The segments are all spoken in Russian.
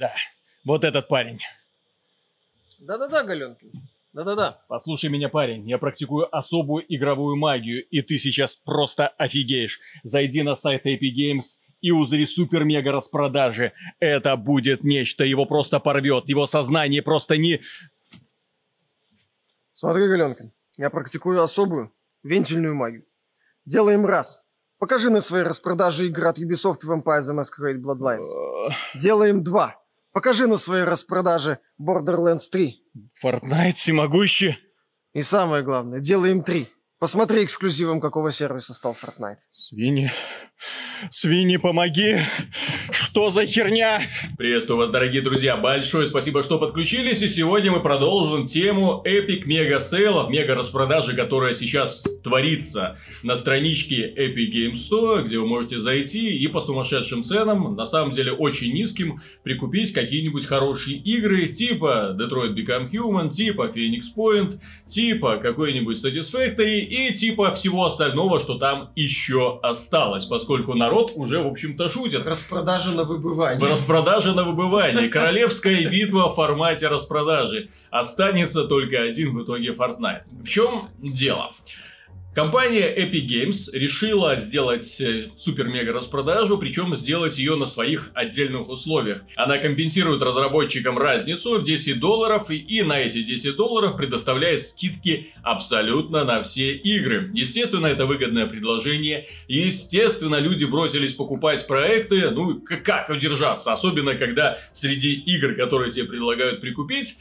да. Вот этот парень. Да-да-да, Галенкин. Да-да-да. Послушай меня, парень, я практикую особую игровую магию, и ты сейчас просто офигеешь. Зайди на сайт Epic Games и узри супер-мега распродажи. Это будет нечто, его просто порвет, его сознание просто не... Смотри, Галенкин, я практикую особую вентильную магию. Делаем раз. Покажи на своей распродаже игр от Ubisoft Vampire the Masquerade Bloodlines. Делаем два. Покажи на своей распродаже Borderlands 3. Fortnite всемогущий. И самое главное, делаем три. Посмотри эксклюзивом, какого сервиса стал Fortnite. Свиньи. Свиньи, помоги! Что за херня? Приветствую вас, дорогие друзья. Большое спасибо, что подключились. И сегодня мы продолжим тему Epic Mega Sale, мега распродажи, которая сейчас творится на страничке Epic Games Store, где вы можете зайти и по сумасшедшим ценам, на самом деле очень низким, прикупить какие-нибудь хорошие игры типа Detroit Become Human, типа Phoenix Point, типа какой-нибудь Satisfactory и типа всего остального, что там еще осталось, поскольку народ уже, в общем-то, шутит. Распродажа на выбывание. Распродажа на выбывание. Королевская битва в формате распродажи. Останется только один в итоге Fortnite. В чем дело? Компания Epic Games решила сделать э, супер-мега распродажу, причем сделать ее на своих отдельных условиях. Она компенсирует разработчикам разницу в 10 долларов и на эти 10 долларов предоставляет скидки абсолютно на все игры. Естественно, это выгодное предложение. Естественно, люди бросились покупать проекты. Ну, как удержаться? Особенно, когда среди игр, которые тебе предлагают прикупить,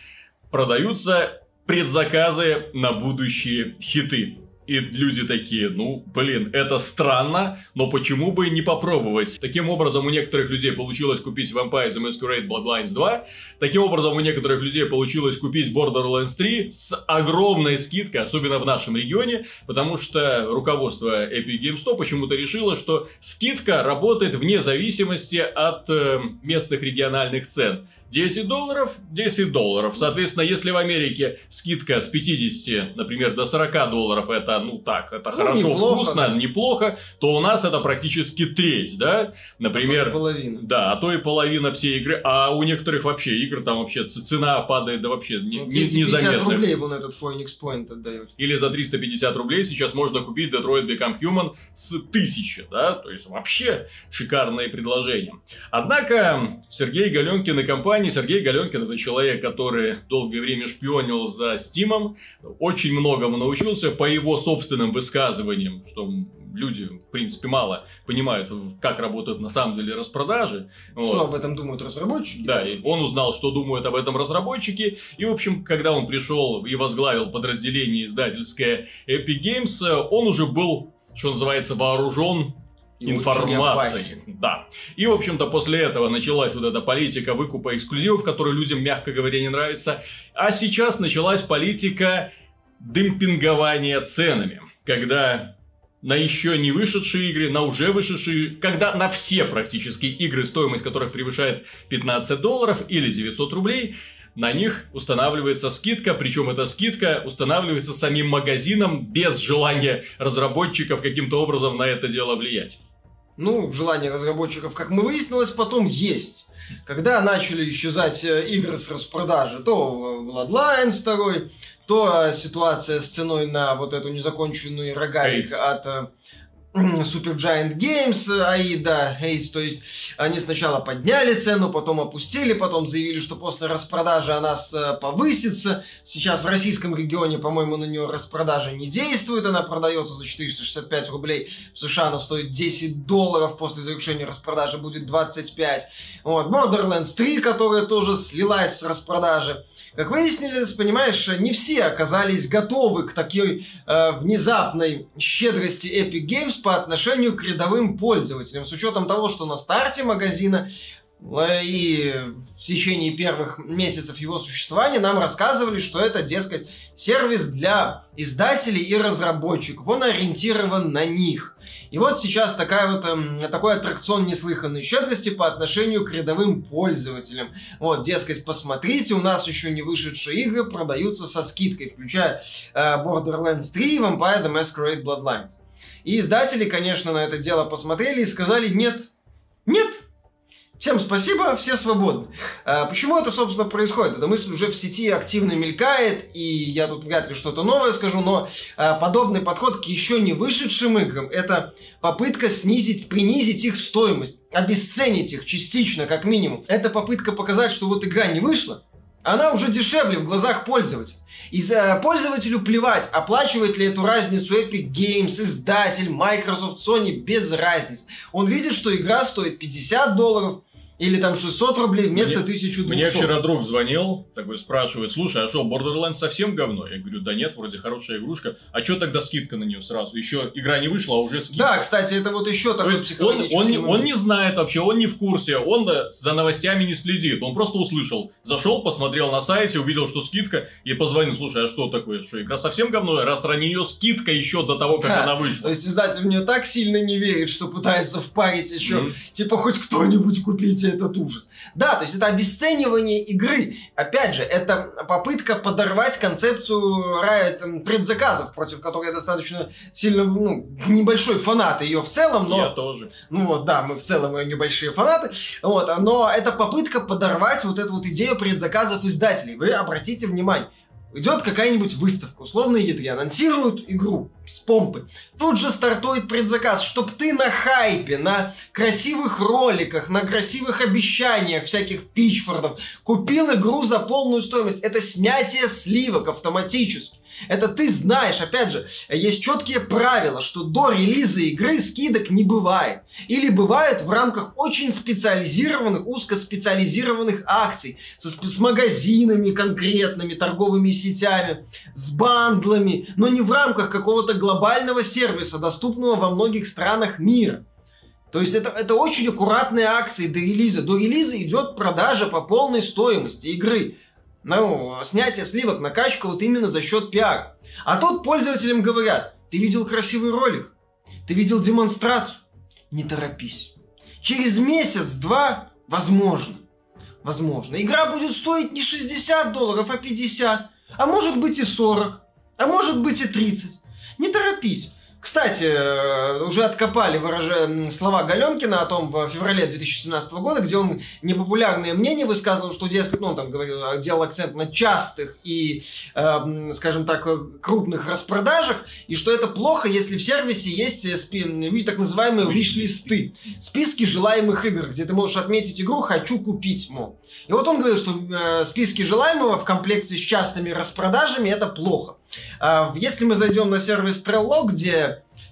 продаются предзаказы на будущие хиты. И люди такие, ну, блин, это странно, но почему бы не попробовать? Таким образом, у некоторых людей получилось купить Vampire the Masquerade Bloodlines 2. Таким образом, у некоторых людей получилось купить Borderlands 3 с огромной скидкой, особенно в нашем регионе, потому что руководство Epic Games 100 почему-то решило, что скидка работает вне зависимости от э, местных региональных цен. 10 долларов, 10 долларов. Соответственно, если в Америке скидка с 50, например, до 40 долларов, это, ну так, это ну, хорошо, неплохо, вкусно, да. неплохо, то у нас это практически треть, да? Например, а половина. Да, а то и половина всей игры. А у некоторых вообще игр там вообще цена падает да вообще не, ну, 250 рублей вон этот Phoenix Point отдает. Или за 350 рублей сейчас можно купить Detroit Become Human с 1000, да? То есть вообще шикарные предложения. Однако Сергей Галенкин и компания компании Сергей Галенкин это человек, который долгое время шпионил за Стимом, очень многому научился по его собственным высказываниям, что люди, в принципе, мало понимают, как работают на самом деле распродажи. Что вот. об этом думают разработчики? Да, и он узнал, что думают об этом разработчики. И, в общем, когда он пришел и возглавил подразделение издательское Epic Games, он уже был, что называется, вооружен информации. Да. И, в общем-то, после этого началась вот эта политика выкупа эксклюзивов, которая людям, мягко говоря, не нравится. А сейчас началась политика демпингования ценами. Когда на еще не вышедшие игры, на уже вышедшие, когда на все практически игры, стоимость которых превышает 15 долларов или 900 рублей, на них устанавливается скидка, причем эта скидка устанавливается самим магазином без желания разработчиков каким-то образом на это дело влиять. Ну, желание разработчиков, как мы выяснилось, потом есть. Когда начали исчезать э, игры с распродажи, то Bloodlines 2, то ситуация с ценой на вот эту незаконченную рогалик от э, Super Giant Games, Аида, Hates, то есть они сначала подняли цену, потом опустили, потом заявили, что после распродажи она повысится. Сейчас в российском регионе, по-моему, на нее распродажа не действует, она продается за 465 рублей. В США она стоит 10 долларов, после завершения распродажи будет 25. Вот, Borderlands 3, которая тоже слилась с распродажи. Как выяснилось, понимаешь, не все оказались готовы к такой э, внезапной щедрости Epic Games по отношению к рядовым пользователям, с учетом того, что на старте магазина э, и в течение первых месяцев его существования нам рассказывали, что это, дескать, сервис для издателей и разработчиков. Он ориентирован на них. И вот сейчас такая вот, эм, такой аттракцион неслыханной щедрости по отношению к рядовым пользователям. Вот, дескать, посмотрите, у нас еще не вышедшие игры продаются со скидкой, включая э, Borderlands 3 и Vampire the Masquerade Bloodlines. И издатели, конечно, на это дело посмотрели и сказали нет. Нет. Всем спасибо, все свободны. А, почему это, собственно, происходит? Эта мысль уже в сети активно мелькает, и я тут вряд ли что-то новое скажу, но а, подобный подход к еще не вышедшим играм – это попытка снизить, принизить их стоимость, обесценить их частично, как минимум. Это попытка показать, что вот игра не вышла, она уже дешевле в глазах пользователя. И за пользователю плевать, оплачивает ли эту разницу Epic Games, издатель, Microsoft, Sony, без разницы. Он видит, что игра стоит 50 долларов, или там 600 рублей вместо мне, 1200. Мне вчера друг звонил, такой спрашивает, слушай, а что, Borderlands совсем говно? Я говорю, да нет, вроде хорошая игрушка. А что тогда скидка на нее сразу? Еще игра не вышла, а уже скидка. Да, кстати, это вот еще такой То есть он, он, он не знает вообще, он не в курсе, он за новостями не следит. Он просто услышал, зашел, посмотрел на сайте, увидел, что скидка, и позвонил, слушай, а что такое? Что, игра совсем говно? Раз на нее скидка еще до того, как да, она вышла. То есть издатель в нее так сильно не верит, что пытается впарить еще, mm. типа, хоть кто-нибудь купите этот ужас. Да, то есть это обесценивание игры. Опять же, это попытка подорвать концепцию Riot предзаказов, против которой я достаточно сильно, ну, небольшой фанат ее в целом, но... Я тоже. Ну вот, да, мы в целом ее небольшие фанаты. Вот, но это попытка подорвать вот эту вот идею предзаказов издателей. Вы обратите внимание, Идет какая-нибудь выставка, условно E3, анонсируют игру с помпы. Тут же стартует предзаказ, чтобы ты на хайпе, на красивых роликах, на красивых обещаниях всяких пичфордов купил игру за полную стоимость. Это снятие сливок автоматически. Это ты знаешь, опять же, есть четкие правила, что до релиза игры скидок не бывает. Или бывает в рамках очень специализированных, узкоспециализированных акций. Со, с магазинами конкретными, торговыми сетями, с бандлами, но не в рамках какого-то глобального сервиса, доступного во многих странах мира. То есть это, это очень аккуратные акции до релиза. До релиза идет продажа по полной стоимости игры ну, снятие сливок, накачка вот именно за счет пиар. А тут пользователям говорят, ты видел красивый ролик, ты видел демонстрацию, не торопись. Через месяц-два, возможно, возможно, игра будет стоить не 60 долларов, а 50, а может быть и 40, а может быть и 30. Не торопись. Кстати, э, уже откопали выражение, слова Галенкина о том в феврале 2017 года, где он непопулярные мнения высказывал, что, дескать, ну, он там говорил, делал акцент на частых и, э, скажем так, крупных распродажах, и что это плохо, если в сервисе есть э, спи- так называемые виш-листы, списки желаемых игр, где ты можешь отметить игру «хочу купить», мол. И вот он говорил, что э, списки желаемого в комплекте с частыми распродажами это плохо. Э, если мы зайдем на сервис Trello, где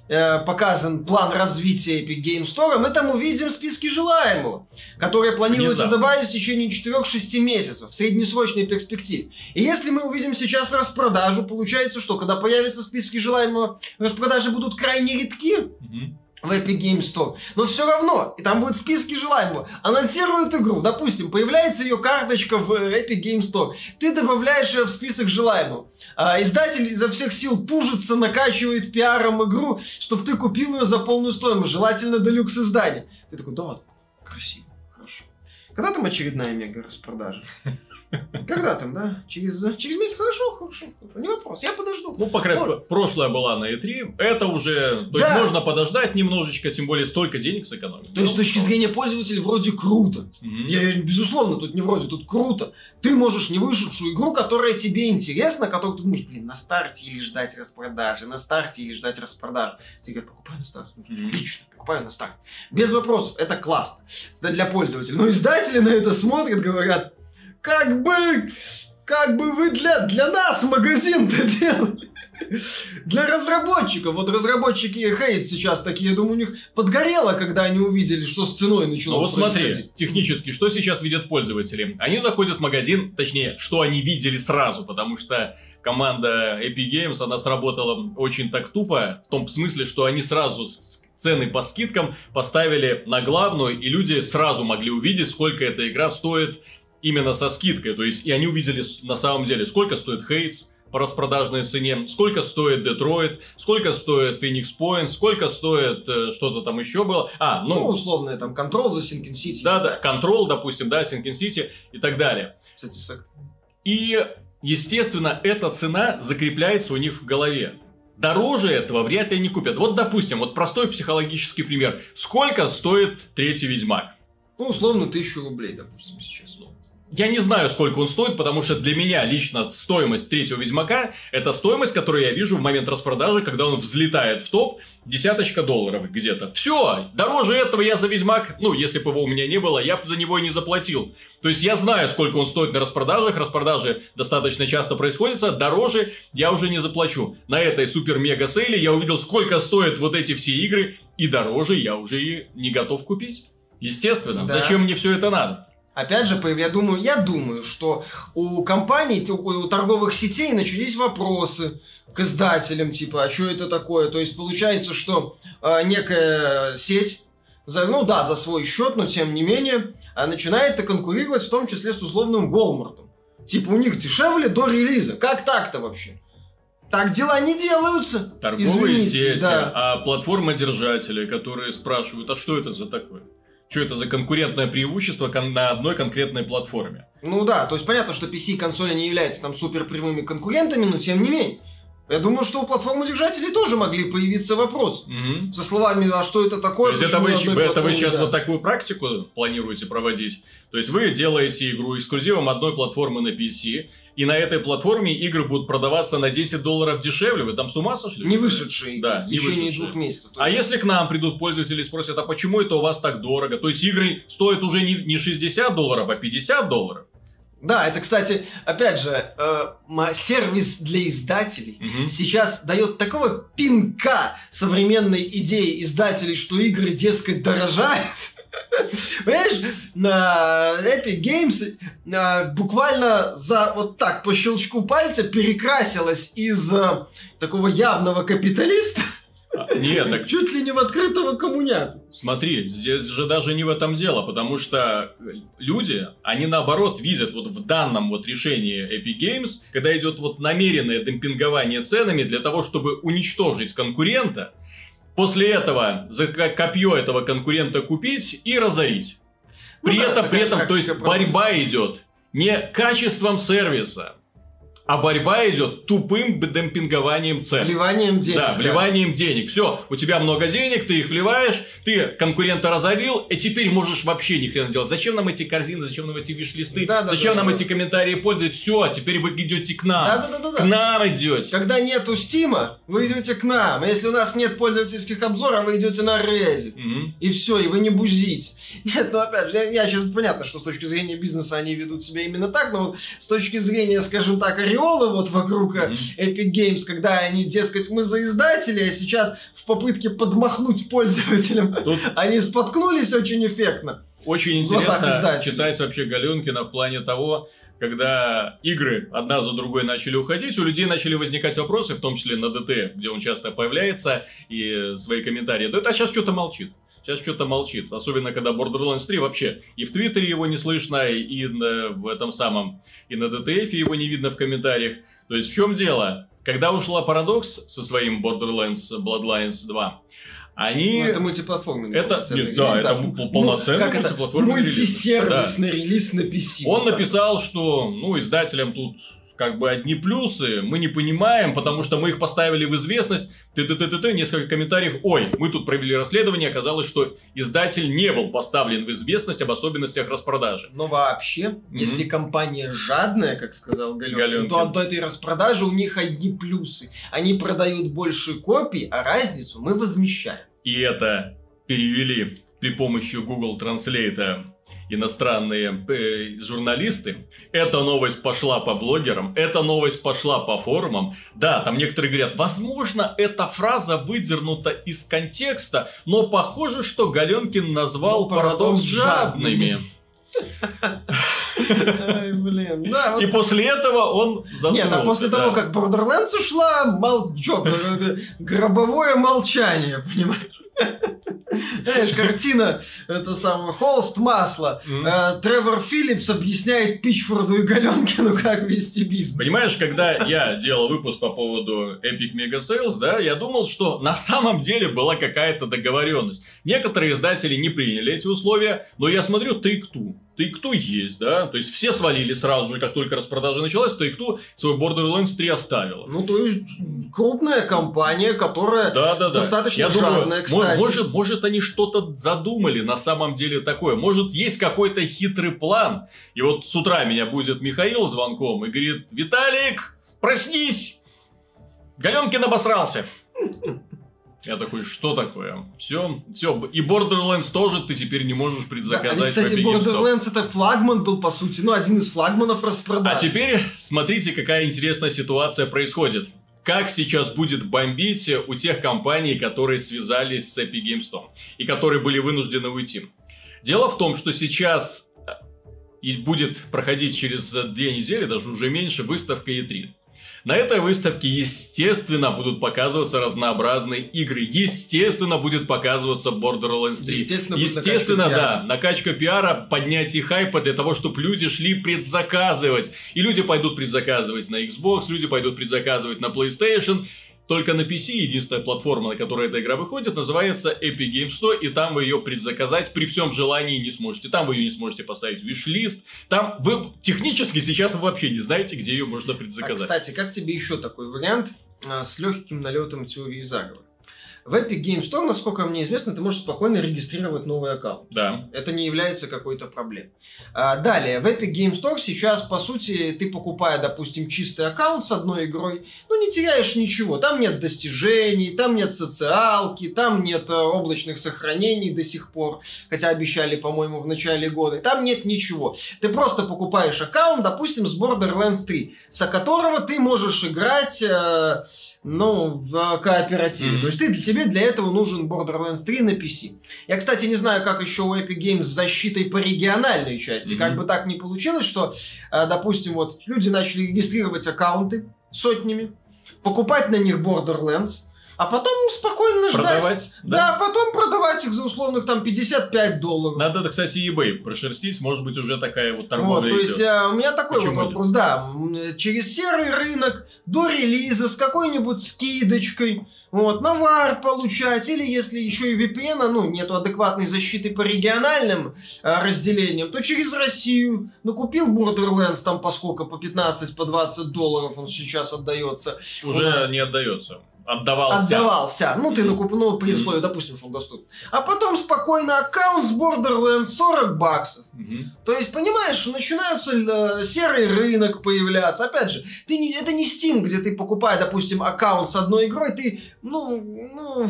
э, показан план развития Epic Game Store, мы там увидим списки желаемого, которые планируется Внезапно. добавить в течение 4-6 месяцев в среднесрочной перспективе. И если мы увидим сейчас распродажу, получается, что когда появятся списки желаемого, распродажи будут крайне редки. Угу в Epic Games Store. Но все равно, и там будут списки желаемого. Анонсируют игру, допустим, появляется ее карточка в Epic Games Store. Ты добавляешь ее в список желаемого. А издатель изо всех сил тужится, накачивает пиаром игру, чтобы ты купил ее за полную стоимость. Желательно делюкс издание. Ты такой, да, красиво, хорошо. Когда там очередная мега распродажа? Когда там, да? Через, через месяц хорошо, хорошо, хорошо. Не вопрос, я подожду. Ну, по крайней мере, прошлая была на E3. Это уже, то да. есть можно подождать немножечко, тем более столько денег сэкономить. То есть, с точки зрения пользователя, вроде круто. Угу. Я, безусловно, тут не вроде, тут круто. Ты можешь не вышедшую игру, которая тебе интересна, которую ты думаешь, блин, на старте или ждать распродажи, на старте или ждать распродажи. Ты говоришь, покупай на старте. Угу. Отлично, покупаю на старте. Без вопросов, это классно. Для пользователя. Но издатели на это смотрят, говорят, как бы, как бы вы для, для нас магазин-то делали. Для разработчиков. Вот разработчики Хейс сейчас такие, я думаю, у них подгорело, когда они увидели, что с ценой начало Ну вот смотри, технически, что сейчас видят пользователи? Они заходят в магазин, точнее, что они видели сразу, потому что команда Epic Games, она сработала очень так тупо, в том смысле, что они сразу цены по скидкам поставили на главную, и люди сразу могли увидеть, сколько эта игра стоит, именно со скидкой. То есть, и они увидели на самом деле, сколько стоит Хейтс по распродажной цене, сколько стоит Детройт, сколько стоит Phoenix Point, сколько стоит э, что-то там еще было. А, ну... Ну, условно, там, Control за Sinking City. Да-да, Control, допустим, да, Sinking City и так далее. Satisfactory. И, естественно, эта цена закрепляется у них в голове. Дороже этого вряд ли не купят. Вот, допустим, вот простой психологический пример. Сколько стоит третий Ведьмак? Ну, условно, тысячу рублей, допустим, сейчас. Я не знаю, сколько он стоит, потому что для меня лично стоимость третьего Ведьмака – это стоимость, которую я вижу в момент распродажи, когда он взлетает в топ, десяточка долларов где-то. Все, дороже этого я за Ведьмак, ну, если бы его у меня не было, я бы за него и не заплатил. То есть я знаю, сколько он стоит на распродажах, распродажи достаточно часто происходят, дороже я уже не заплачу. На этой супер-мега сейле я увидел, сколько стоят вот эти все игры, и дороже я уже и не готов купить. Естественно, да. зачем мне все это надо? Опять же, я думаю, я думаю, что у компаний, у торговых сетей начались вопросы к издателям, типа, а что это такое? То есть получается, что э, некая сеть за, ну да, за свой счет, но тем не менее, а начинает конкурировать в том числе с условным Walmart. Типа у них дешевле до релиза. Как так-то вообще? Так дела не делаются. Торговые Извините, сети, да. а платформа-держатели, которые спрашивают, а что это за такое? Что это за конкурентное преимущество на одной конкретной платформе. Ну да, то есть понятно, что PC и консоли не являются там супер прямыми конкурентами, но тем не менее. Я думаю, что у платформодержателей тоже могли появиться вопрос. Угу. Со словами, а что это такое? То есть это вы, это вы сейчас да. вот такую практику планируете проводить? То есть вы делаете игру эксклюзивом одной платформы на PC, и на этой платформе игры будут продаваться на 10 долларов дешевле. Вы там с ума сошли? Не вышедшие. Да, в течение двух месяцев. А если к нам придут пользователи и спросят, а почему это у вас так дорого? То есть игры стоят уже не 60 долларов, а 50 долларов? Да, это, кстати, опять же, э, сервис для издателей угу. сейчас дает такого пинка современной идеи издателей, что игры, дескать, дорожают. Понимаешь, на Epic Games э, буквально за вот так по щелчку пальца перекрасилась из э, такого явного капиталиста нет, так... Чуть ли не в открытого коммуняку. Смотри, здесь же даже не в этом дело, потому что люди, они наоборот видят вот в данном вот решении Epic Games, когда идет вот намеренное демпингование ценами для того, чтобы уничтожить конкурента, после этого за копье этого конкурента купить и разорить. При ну, этом, да, при этом, то есть борьба идет не качеством сервиса, а борьба идет тупым демпингованием цен. Вливанием денег. Да, вливанием да. денег. Все, у тебя много денег, ты их вливаешь, ты конкурента разорил, и теперь можешь вообще ни хрена делать. Зачем нам эти корзины, зачем нам эти виш-листы, да, да, зачем да, нам да. эти комментарии пользовать? Все, теперь вы идете к нам. Да, да, да, да. К нам идете. Когда нету стима, вы идете к нам. А если у нас нет пользовательских обзоров, вы идете на Reddit. Угу. И все, и вы не бузите. Нет, ну опять, я, я сейчас понятно, что с точки зрения бизнеса они ведут себя именно так, но вот с точки зрения, скажем так, ореолы вот вокруг mm-hmm. Epic Games, когда они, дескать, мы за издатели, а сейчас в попытке подмахнуть пользователям, Тут... они споткнулись очень эффектно. Очень интересно читать вообще Галенкина в плане того, когда игры одна за другой начали уходить, у людей начали возникать вопросы, в том числе на ДТ, где он часто появляется, и свои комментарии. Да это сейчас что-то молчит. Сейчас что-то молчит. Особенно, когда Borderlands 3 вообще и в Твиттере его не слышно, и на, в этом самом, и на DTF его не видно в комментариях. То есть в чем дело? Когда ушла Paradox со своим Borderlands Bloodlines 2, они... Ну, это мультиплатформенный это, нет, да, это ну, полноценный ну, как мультиплатформенный Мультисервисный релиз, да. релиз на PC. Он вот написал, что ну, издателям тут как бы одни плюсы, мы не понимаем, потому что мы их поставили в известность, ты ты ты ты ты несколько комментариев, ой, мы тут провели расследование, оказалось, что издатель не был поставлен в известность об особенностях распродажи. Но вообще, mm-hmm. если компания жадная, как сказал Галенкин, Галенкин. То, то этой распродажи у них одни плюсы. Они продают больше копий, а разницу мы возмещаем. И это перевели при помощи Google Translate иностранные э, журналисты. Эта новость пошла по блогерам, эта новость пошла по форумам. Да, там некоторые говорят, возможно, эта фраза выдернута из контекста, но похоже, что Галенкин назвал ну, парадокс жадными. Ай, блин. Да, вот... И после этого он задумался. Нет, а после да. того, как Borderlands ушла, молчок, гробовое молчание, понимаешь? Знаешь, картина, это самое, холст масла. Mm-hmm. Тревор Филлипс объясняет Пичфорду и Галенкину, как вести бизнес. Понимаешь, когда я делал выпуск по поводу Epic Mega Sales, да, я думал, что на самом деле была какая-то договоренность. Некоторые издатели не приняли эти условия, но я смотрю, ты кто? Take-Two есть, да, то есть все свалили сразу же, как только распродажа началась, Take-Two свой Borderlands 3 оставила. Ну, то есть, крупная компания, которая да, да, да. достаточно Я жадная, думаю, кстати. Может, может, они что-то задумали на самом деле такое. Может, есть какой-то хитрый план. И вот с утра меня будет Михаил звонком и говорит, Виталик, проснись! Галенкин обосрался. Я такой, что такое? Все, все. И Borderlands тоже ты теперь не можешь предзаказать. Да, кстати, Borderlands это флагман был, по сути. Ну, один из флагманов распродаж. А теперь смотрите, какая интересная ситуация происходит. Как сейчас будет бомбить у тех компаний, которые связались с Epic Games Store и которые были вынуждены уйти. Дело в том, что сейчас э, и будет проходить через две недели, даже уже меньше, выставка E3. На этой выставке, естественно, будут показываться разнообразные игры. Естественно, будет показываться Borderlands 3. Естественно, естественно накачка да. Накачка пиара, поднятие хайпа для того, чтобы люди шли предзаказывать. И люди пойдут предзаказывать на Xbox, люди пойдут предзаказывать на PlayStation. Только на PC единственная платформа, на которой эта игра выходит, называется Epic Games Store, и там вы ее предзаказать при всем желании не сможете. Там вы ее не сможете поставить в виш-лист. Там вы технически сейчас вы вообще не знаете, где ее можно предзаказать. А, кстати, как тебе еще такой вариант а, с легким налетом теории заговора? В Epic Game Store, насколько мне известно, ты можешь спокойно регистрировать новый аккаунт. Да. Это не является какой-то проблемой. А, далее, в Epic Game Store сейчас, по сути, ты покупая, допустим, чистый аккаунт с одной игрой, ну, не теряешь ничего. Там нет достижений, там нет социалки, там нет э, облачных сохранений до сих пор, хотя обещали, по-моему, в начале года. Там нет ничего. Ты просто покупаешь аккаунт, допустим, с Borderlands 3, со которого ты можешь играть... Э, ну, в кооперативе. Mm-hmm. То есть ты, тебе для этого нужен Borderlands 3 на PC. Я, кстати, не знаю, как еще у Epic Games с защитой по региональной части. Mm-hmm. Как бы так не получилось, что, э, допустим, вот люди начали регистрировать аккаунты сотнями, покупать на них Borderlands, а потом спокойно продавать, ждать. Да. да, потом продавать их за условных там 55 долларов. Надо, кстати, eBay прошерстить, может быть, уже такая вот торговля вот, То есть, а, у меня такой Почему вот вопрос, да, через серый рынок, до релиза, с какой-нибудь скидочкой, вот, навар получать, или если еще и VPN, ну, нету адекватной защиты по региональным а, разделениям, то через Россию, ну, купил Borderlands там по сколько, по 15, по 20 долларов он сейчас отдается. Уже не отдается отдавался. Отдавался. Ну, ты накупнул при условии, допустим, что он доступен. А потом спокойно аккаунт с Borderlands 40 баксов. То есть, понимаешь, начинаются э, серый рынок появляться. Опять же, ты не, это не Steam, где ты покупаешь, допустим, аккаунт с одной игрой, ты, ну, ну,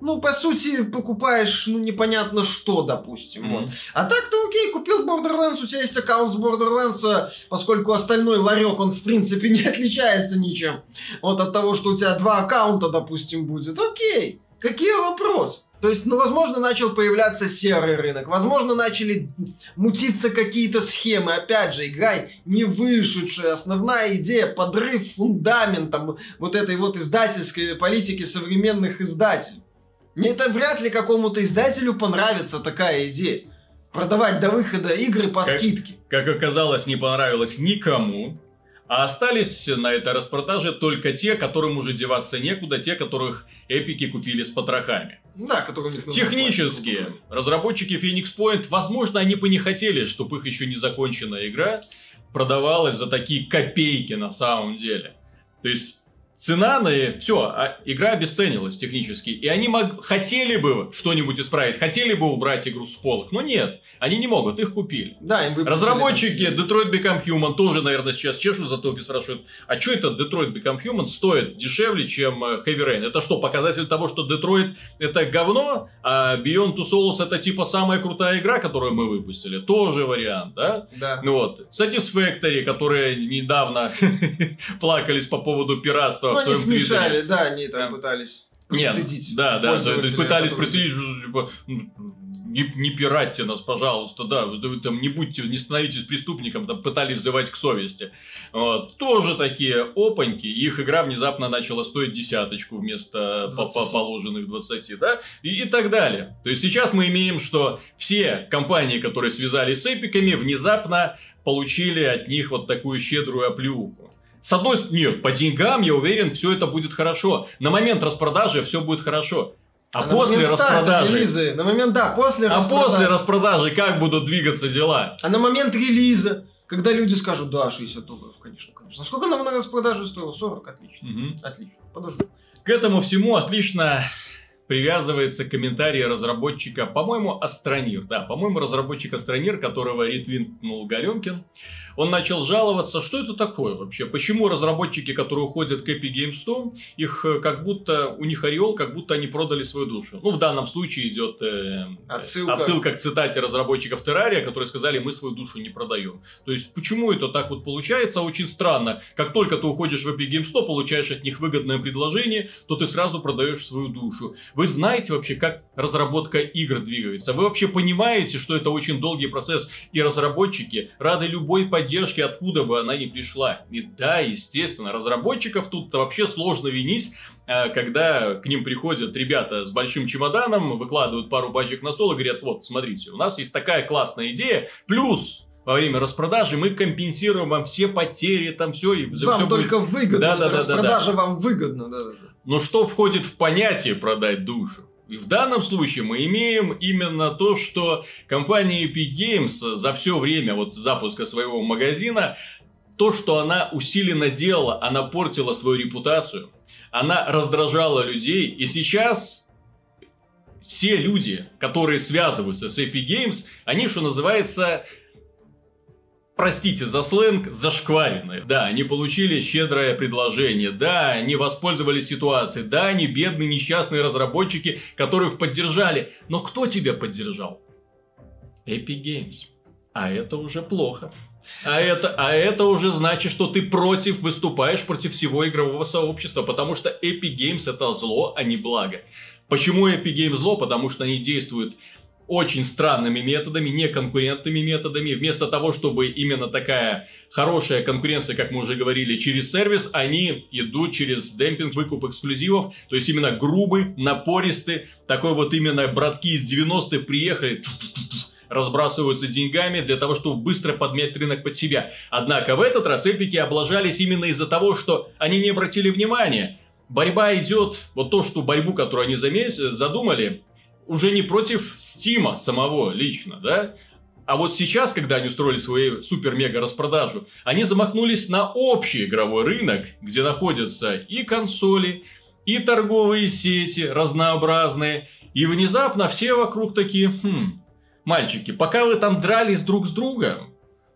ну, по сути, покупаешь, ну, непонятно что, допустим. Mm-hmm. Вот. А так ты, окей, купил Borderlands, у тебя есть аккаунт с Borderlands, поскольку остальной ларек, он, в принципе, не отличается ничем. Вот от того, что у тебя два аккаунта, допустим, будет. Окей, какие вопросы? То есть, ну, возможно, начал появляться серый рынок, возможно, начали мутиться какие-то схемы. Опять же, игра не вышедшая. Основная идея – подрыв фундаментом вот этой вот издательской политики современных издателей. Это вряд ли какому-то издателю понравится такая идея. Продавать до выхода игры по как, скидке. Как оказалось, не понравилось никому. А остались на этой распродаже только те, которым уже деваться некуда, те, которых эпики купили с потрохами. Да, которые у них Технически, разработчики Phoenix Point, возможно, они бы не хотели, чтобы их еще не законченная игра продавалась за такие копейки на самом деле. То есть цена на... Все, а игра обесценилась технически. И они мог... хотели бы что-нибудь исправить, хотели бы убрать игру с полок, но нет, они не могут, их купили. Да, им Разработчики Detroit Become Human тоже, наверное, сейчас чешут затылки спрашивают, а что это Detroit Become Human стоит дешевле, чем э, Heavy Rain? Это что, показатель того, что Detroit это говно, а Beyond Two Souls это типа самая крутая игра, которую мы выпустили? Тоже вариант, да? Да. Ну вот. Satisfactory, которые недавно плакались по поводу пиратства ну, в своем они смешали, твиттере. да, они там да. пытались нет, да, да, да, пытались пристыдить, что типа, ну, не, не пиратьте нас, пожалуйста, да, вы там не будьте, не становитесь преступником, там пытались взывать к совести. Вот. Тоже такие опаньки, их игра внезапно начала стоить десяточку вместо 20. положенных 20, да, и, и так далее. То есть сейчас мы имеем, что все компании, которые связались с эпиками, внезапно получили от них вот такую щедрую оплеуху. С одной стороны, нет, по деньгам, я уверен, все это будет хорошо. На момент распродажи все будет хорошо. А, на после распродажи... релиза, на момент, да, после А распродажи. после распродажи как будут двигаться дела? А на момент релиза, когда люди скажут, да, 60 долларов, конечно, конечно. А сколько нам на распродаже стоило? 40, отлично. Мгм. Отлично, подожди. К этому всему отлично привязывается комментарий разработчика, по-моему, Астронир. Да, по-моему, разработчик Астронир, которого ретвинтнул Галенкин. Он начал жаловаться, что это такое вообще? Почему разработчики, которые уходят к Epic Games 100, их э, как будто, у них ореол, как будто они продали свою душу. Ну, в данном случае идет э, Отсылка. отсылка к цитате разработчиков Террария, которые сказали, мы свою душу не продаем. То есть, почему это так вот получается? Очень странно. Как только ты уходишь в Epic Games 100, получаешь от них выгодное предложение, то ты сразу продаешь свою душу. Вы знаете вообще, как разработка игр двигается? Вы вообще понимаете, что это очень долгий процесс, и разработчики рады любой поддержке, откуда бы она ни пришла. И да, естественно, разработчиков тут вообще сложно винить, э, когда к ним приходят ребята с большим чемоданом, выкладывают пару пачек на стол и говорят, вот, смотрите, у нас есть такая классная идея, плюс во время распродажи мы компенсируем вам все потери, там все, и Вам всё только будет... выгодно. Да, да, да, да, распродажа вам выгодно. Да, да, да. Но что входит в понятие продать душу? И в данном случае мы имеем именно то, что компания Epic Games за все время вот запуска своего магазина, то, что она усиленно делала, она портила свою репутацию, она раздражала людей, и сейчас все люди, которые связываются с Epic Games, они, что называется, простите за сленг, зашкваренные. Да, они получили щедрое предложение, да, они воспользовались ситуацией, да, они бедные несчастные разработчики, которых поддержали. Но кто тебя поддержал? Epic Games. А это уже плохо. А это, а это уже значит, что ты против, выступаешь против всего игрового сообщества, потому что Epic Games это зло, а не благо. Почему Epic Games зло? Потому что они действуют очень странными методами, неконкурентными методами. Вместо того, чтобы именно такая хорошая конкуренция, как мы уже говорили, через сервис, они идут через демпинг, выкуп эксклюзивов. То есть именно грубый, напористый, такой вот именно братки из 90-х приехали, разбрасываются деньгами для того, чтобы быстро подмять рынок под себя. Однако в этот раз эпики облажались именно из-за того, что они не обратили внимания. Борьба идет, вот то, что борьбу, которую они задумали, уже не против Стима самого лично, да? А вот сейчас, когда они устроили свою супер-мега распродажу, они замахнулись на общий игровой рынок, где находятся и консоли, и торговые сети разнообразные. И внезапно все вокруг такие, хм, мальчики, пока вы там дрались друг с другом,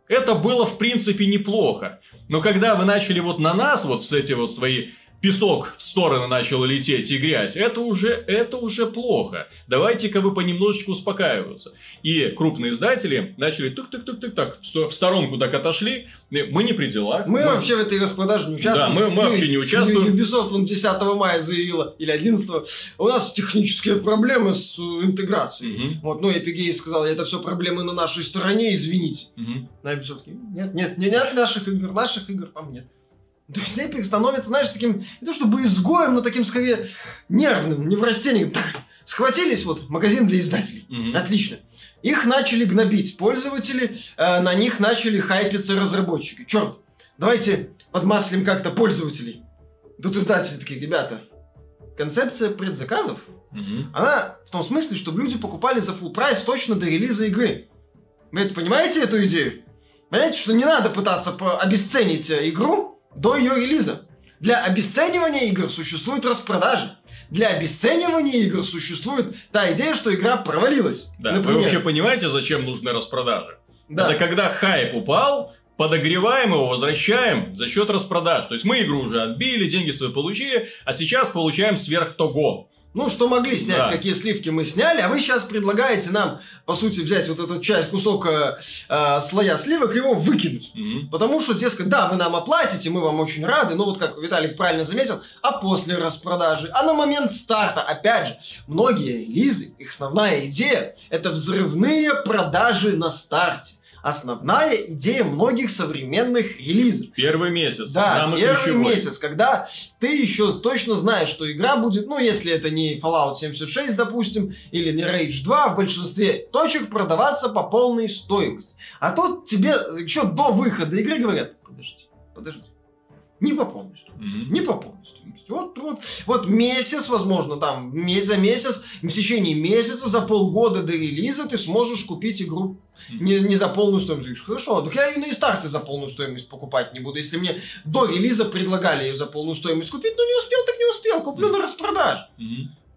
это было в принципе неплохо. Но когда вы начали вот на нас вот с эти вот свои песок в стороны начал лететь и грязь, это уже, это уже плохо. Давайте-ка вы понемножечку успокаиваться. И крупные издатели начали тук-тук-тук-тук так в сто- в сторонку так отошли. Мы не при делах. Мы вообще в этой распродаже не участвуем. Да, мы- мы Ну, вообще не участвуем. Ubisoft вон 10 мая заявила, или 11 у нас технические проблемы с э, интеграцией. Мгм, Вот, ну, Epic Games сказал, это все проблемы на нашей стороне, извините. мгм. На Ubisoft нет, нет, нет, нет наших игр, наших игр там нет. То есть Epic становится, знаешь, таким, не то чтобы изгоем, но таким, скорее, нервным, неврастением. Так, Схватились, вот, магазин для издателей. Мгм. Отлично. Их начали гнобить пользователи, э, на них начали хайпиться разработчики. Черт, давайте подмаслим как-то пользователей. Тут издатели такие, ребята, концепция предзаказов, Мгм. она в том смысле, чтобы люди покупали за full прайс точно до релиза игры. Вы это понимаете, эту идею? Понимаете, что не надо пытаться обесценить э, игру до ее релиза. Для обесценивания игр существуют распродажи. Для обесценивания игр существует та идея, что игра провалилась. Да, вы Например. вообще понимаете, зачем нужны распродажи? Да. Это когда хайп упал, подогреваем его, возвращаем за счет распродаж. То есть мы игру уже отбили, деньги свои получили, а сейчас получаем сверх того. Ну, что могли снять, Да. какие сливки мы сняли, а вы сейчас предлагаете нам, по сути, взять вот этот часть, кусок э, э, слоя сливок и его выкинуть. Мгм. Потому что, дескать, да, вы нам оплатите, мы вам очень рады, но вот как Виталик правильно заметил, а после распродажи, а на момент старта, опять же, многие релизы, их основная идея – это взрывные продажи на старте. Основная идея многих современных релизов. Первый месяц. Да, самый первый ключевой. месяц, когда ты еще точно знаешь, что игра будет, ну, если это не Fallout 76, допустим, или не Rage 2, в большинстве точек продаваться по полной стоимости. А тут тебе еще до выхода игры говорят, подождите, подождите, Не по полной стоимости. Не по полной стоимости. Вот, вот, вот месяц, возможно, там, за месяц, в течение месяца, за полгода до релиза ты сможешь купить игру не, не за полную стоимость. Хорошо, так я и на старте за полную стоимость покупать не буду. Если мне до релиза предлагали ее за полную стоимость купить, но не успел, так не успел. Куплю на распродаж.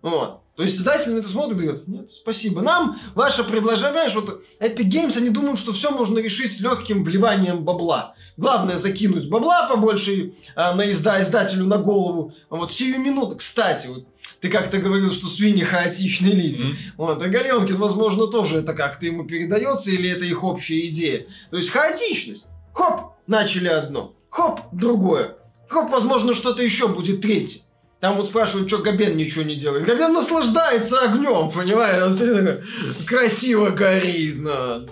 Вот. То есть создатель на это смотрит и говорит, нет, спасибо. Нам ваше предложение, понимаешь, вот Epic Games, они думают, что все можно решить легким вливанием бабла. Главное закинуть бабла побольше а, на изда издателю на голову. Вот сию минуту, кстати, вот ты как-то говорил, что Суини хаотичный лидер. Mm-hmm. Вот, а Галёнкин, возможно, тоже это как-то ему передается, или это их общая идея. То есть хаотичность. Хоп, начали одно. Хоп, другое. Хоп, возможно, что-то еще будет третье. Там вот спрашивают, что Габен ничего не делает. Габен наслаждается огнем, понимаешь? Красиво горит. Но...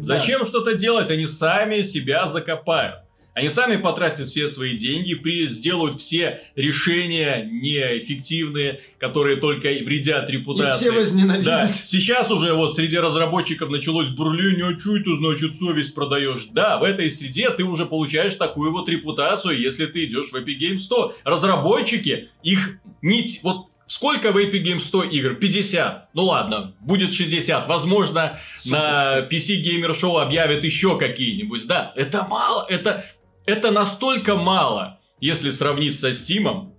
Зачем да. что-то делать? Они сами себя закопают. Они сами потратят все свои деньги, при, сделают все решения неэффективные, которые только вредят репутации. И все возненавидят. Да, сейчас уже вот среди разработчиков началось бурление, а что это значит совесть продаешь? Да, в этой среде ты уже получаешь такую вот репутацию, если ты идешь в Epic Games 100. Разработчики, их нить, вот Сколько в Epic Games 100 игр? 50. Ну ладно, будет 60. Возможно, Супер. на PC Gamer Show объявят еще какие-нибудь. Да, это мало. Это это настолько мало, если сравнить со Стимом.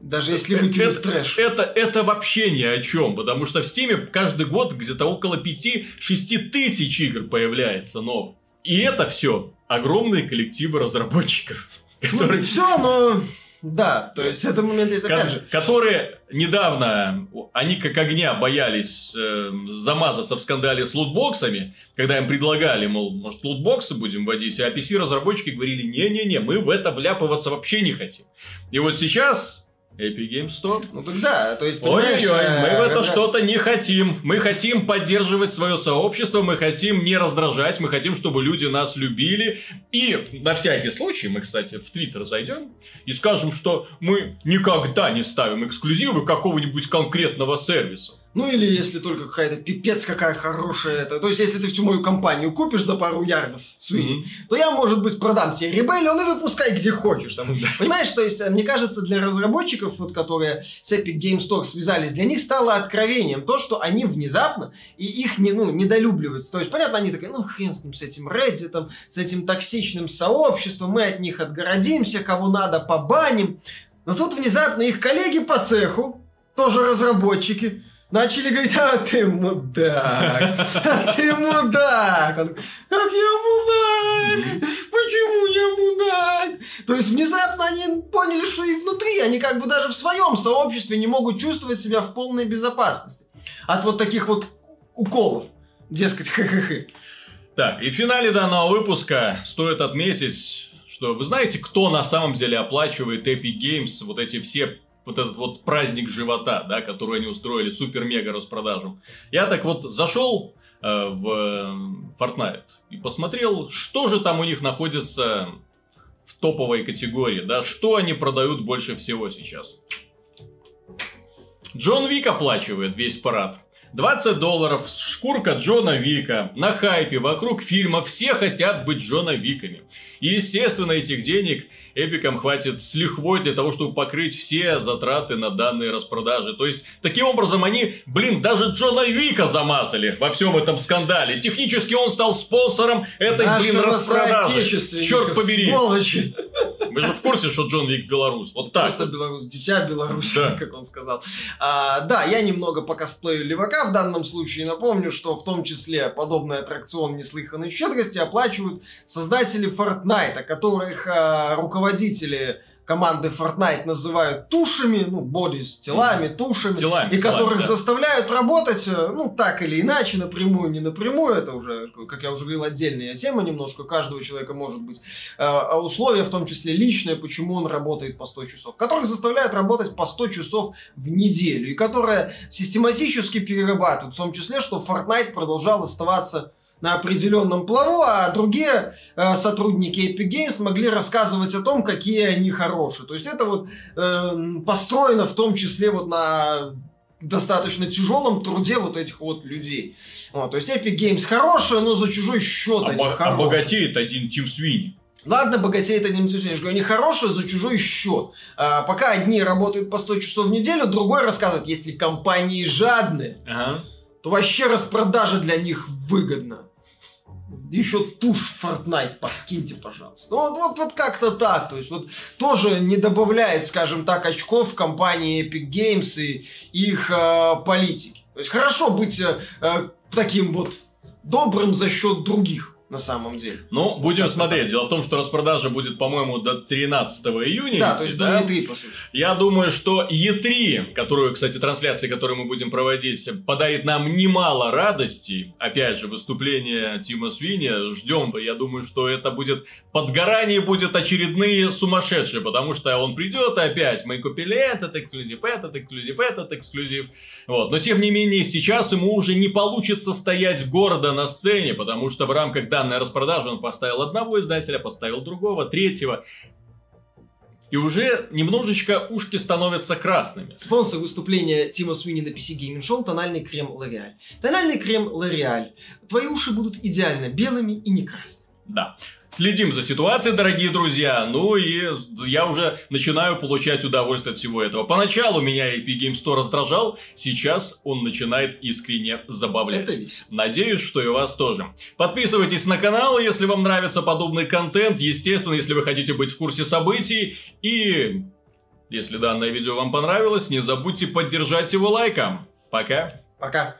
Даже если выкинуть это, трэш. Это, это вообще ни о чем, потому что в Стиме каждый год где-то около 5-6 тысяч игр появляется новых. И это все огромные коллективы разработчиков. Которые... Ну, все, но да, то есть это момент есть опять же. Которые недавно, они как огня боялись э, замазаться в скандале с лутбоксами, когда им предлагали, мол, может, лутбоксы будем вводить, а PC-разработчики говорили, не-не-не, мы в это вляпываться вообще не хотим. И вот сейчас Epic Games Store. Ну тогда, то есть, Ой-ой-ой, мы в это что-то не хотим. Мы хотим поддерживать свое сообщество, мы хотим не раздражать, мы хотим, чтобы люди нас любили. И на всякий случай, мы, кстати, в Твиттер зайдем и скажем, что мы никогда не ставим эксклюзивы какого-нибудь конкретного сервиса. Ну или если только какая-то пипец какая хорошая это. То есть, если ты всю мою компанию купишь за пару ярдов свиньи, mm-hmm. то я, может быть, продам тебе Rebellion и выпускай где хочешь. Там. Понимаешь, то есть, э, мне кажется, для разработчиков, вот, которые с Epic Game Store связались, для них стало откровением то, что они внезапно и их не, ну, недолюбливаются. То есть, понятно, они такие, ну, хрен с ним, с этим Reddit, с этим токсичным сообществом, мы от них отгородимся, кого надо побаним. Но тут внезапно их коллеги по цеху, тоже разработчики, начали говорить, а ты мудак, а ты мудак. Он, как я мудак? Почему я мудак? То есть внезапно они поняли, что и внутри они как бы даже в своем сообществе не могут чувствовать себя в полной безопасности. От вот таких вот уколов. Дескать, хе-хе-хе. Так, и в финале данного выпуска стоит отметить, что вы знаете, кто на самом деле оплачивает Epic Games вот эти все вот этот вот праздник живота, да, который они устроили, супер-мега распродажу. Я так вот зашел э, в Fortnite и посмотрел, что же там у них находится в топовой категории, да, что они продают больше всего сейчас. Джон Вик оплачивает весь парад. 20 долларов, шкурка Джона Вика, на хайпе, вокруг фильма, все хотят быть Джона Виками. И, естественно, этих денег Эпикам хватит с лихвой для того, чтобы покрыть все затраты на данные распродажи. То есть, таким образом, они, блин, даже Джона Вика замазали во всем этом скандале. Технически он стал спонсором этой, Нашего блин, распродажи. Черт побери. Сволочи. Вы же в курсе, что Джон Вик белорус? Вот так. Просто белорус, дитя белорус, да. как он сказал. А, да, я немного по косплею В данном случае. Напомню, что в том числе подобный аттракцион неслыханной щедрости оплачивают создатели Fortnite, которых а, руководители команды Fortnite называют тушами, ну, боди с телами, тушами, телами, и телами, которых да. заставляют работать, э, ну, так или иначе, напрямую, не напрямую, это уже, как я уже говорил, отдельная тема немножко, у каждого человека может быть э, условия, в том числе личное, почему он работает по 100 часов, которых заставляют работать по 100 часов в неделю, и которые систематически перерабатывают, в том числе, что Fortnite продолжал оставаться на определенном плаву, а другие э, сотрудники Epic Games могли рассказывать о том, какие они хорошие. То есть это вот э, построено в том числе вот на достаточно тяжелом труде вот этих вот людей. Вот, то есть Epic Games хорошая, но за чужой счет Обо- они хорошие. Обогатеет один Тим Свини. Ладно, богатеет одним я же говорю, они хорошие за чужой счет. А, пока одни работают по 100 часов в неделю, другой рассказывает, если компании жадные, ага. то вообще распродажа для них выгодна. Еще тушь Fortnite подкиньте, пожалуйста. Ну, вот, вот, вот как-то так. То есть, вот тоже не добавляет, скажем так, очков в компании Epic Games и их э, политики. То есть, хорошо быть э, э таким вот добрым за счет других на самом деле. Ну, будем как смотреть. Дело в том, что распродажа будет, по-моему, до 13 июня. Да, то есть да? до E3, по сути. Я думаю, что E3, которую, кстати, трансляции, которую мы будем проводить, подарит нам немало радости. Опять же, выступление Тима Свини. Ждем. Я думаю, что это будет подгорание, будет очередные сумасшедшие, потому что он придет и опять. Мы купили этот эксклюзив, этот эксклюзив, этот эксклюзив. Вот. Но, тем не менее, сейчас ему уже не получится стоять гордо на сцене, потому что в рамках данной распродажи он поставил одного издателя, поставил другого, третьего. И уже немножечко ушки становятся красными. Спонсор выступления Тима Суини на PC Gaming Show – тональный крем L'Oreal. Тональный крем L'Oreal. Твои уши будут идеально белыми и не красными. Да. Следим за ситуацией, дорогие друзья. Ну и я уже начинаю получать удовольствие от всего этого. Поначалу меня Epic Games 100 раздражал, сейчас он начинает искренне забавлять. Надеюсь, что и вас тоже. Подписывайтесь на канал, если вам нравится подобный контент. Естественно, если вы хотите быть в курсе событий. И если данное видео вам понравилось, не забудьте поддержать его лайком. Пока. Пока.